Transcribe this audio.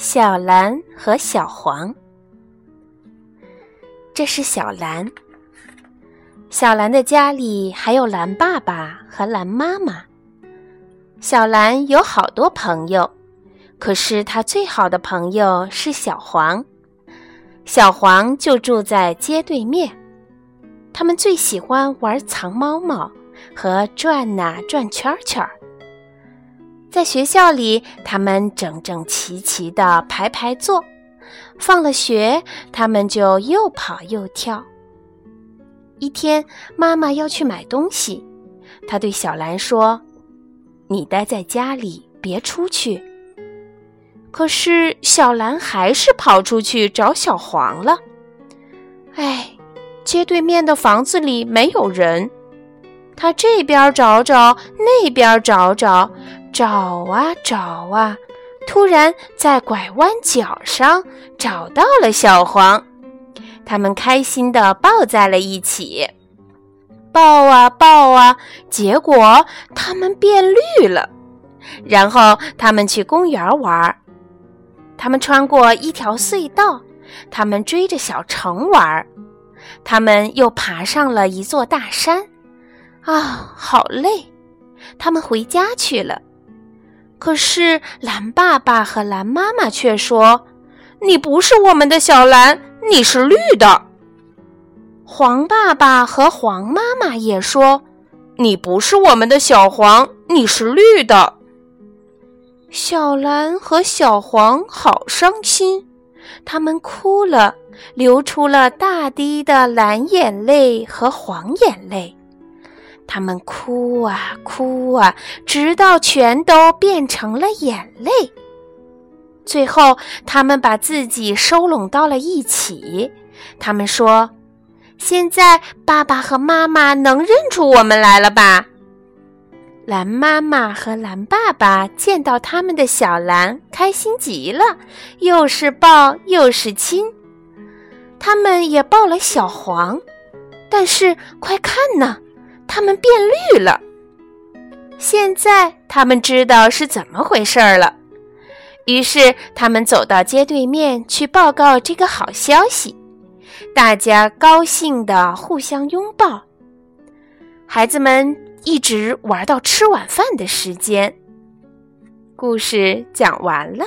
小蓝和小黄。这是小蓝。小蓝的家里还有蓝爸爸和蓝妈妈。小蓝有好多朋友，可是他最好的朋友是小黄。小黄就住在街对面。他们最喜欢玩藏猫猫和转呐转圈圈。在学校里，他们整整齐齐的排排坐。放了学，他们就又跑又跳。一天，妈妈要去买东西，她对小兰说：“你待在家里，别出去。”可是小兰还是跑出去找小黄了。哎，街对面的房子里没有人，他这边找找，那边找找，找啊找啊。突然，在拐弯角上找到了小黄，他们开心地抱在了一起，抱啊抱啊，结果他们变绿了。然后他们去公园玩，他们穿过一条隧道，他们追着小城玩，他们又爬上了一座大山，啊，好累，他们回家去了。可是蓝爸爸和蓝妈妈却说：“你不是我们的小蓝，你是绿的。”黄爸爸和黄妈妈也说：“你不是我们的小黄，你是绿的。”小蓝和小黄好伤心，他们哭了，流出了大滴的蓝眼泪和黄眼泪。他们哭啊哭啊，直到全都变成了眼泪。最后，他们把自己收拢到了一起。他们说：“现在爸爸和妈妈能认出我们来了吧？”蓝妈妈和蓝爸爸见到他们的小蓝，开心极了，又是抱又是亲。他们也抱了小黄，但是快看呢！他们变绿了，现在他们知道是怎么回事了。于是他们走到街对面去报告这个好消息，大家高兴地互相拥抱。孩子们一直玩到吃晚饭的时间。故事讲完了。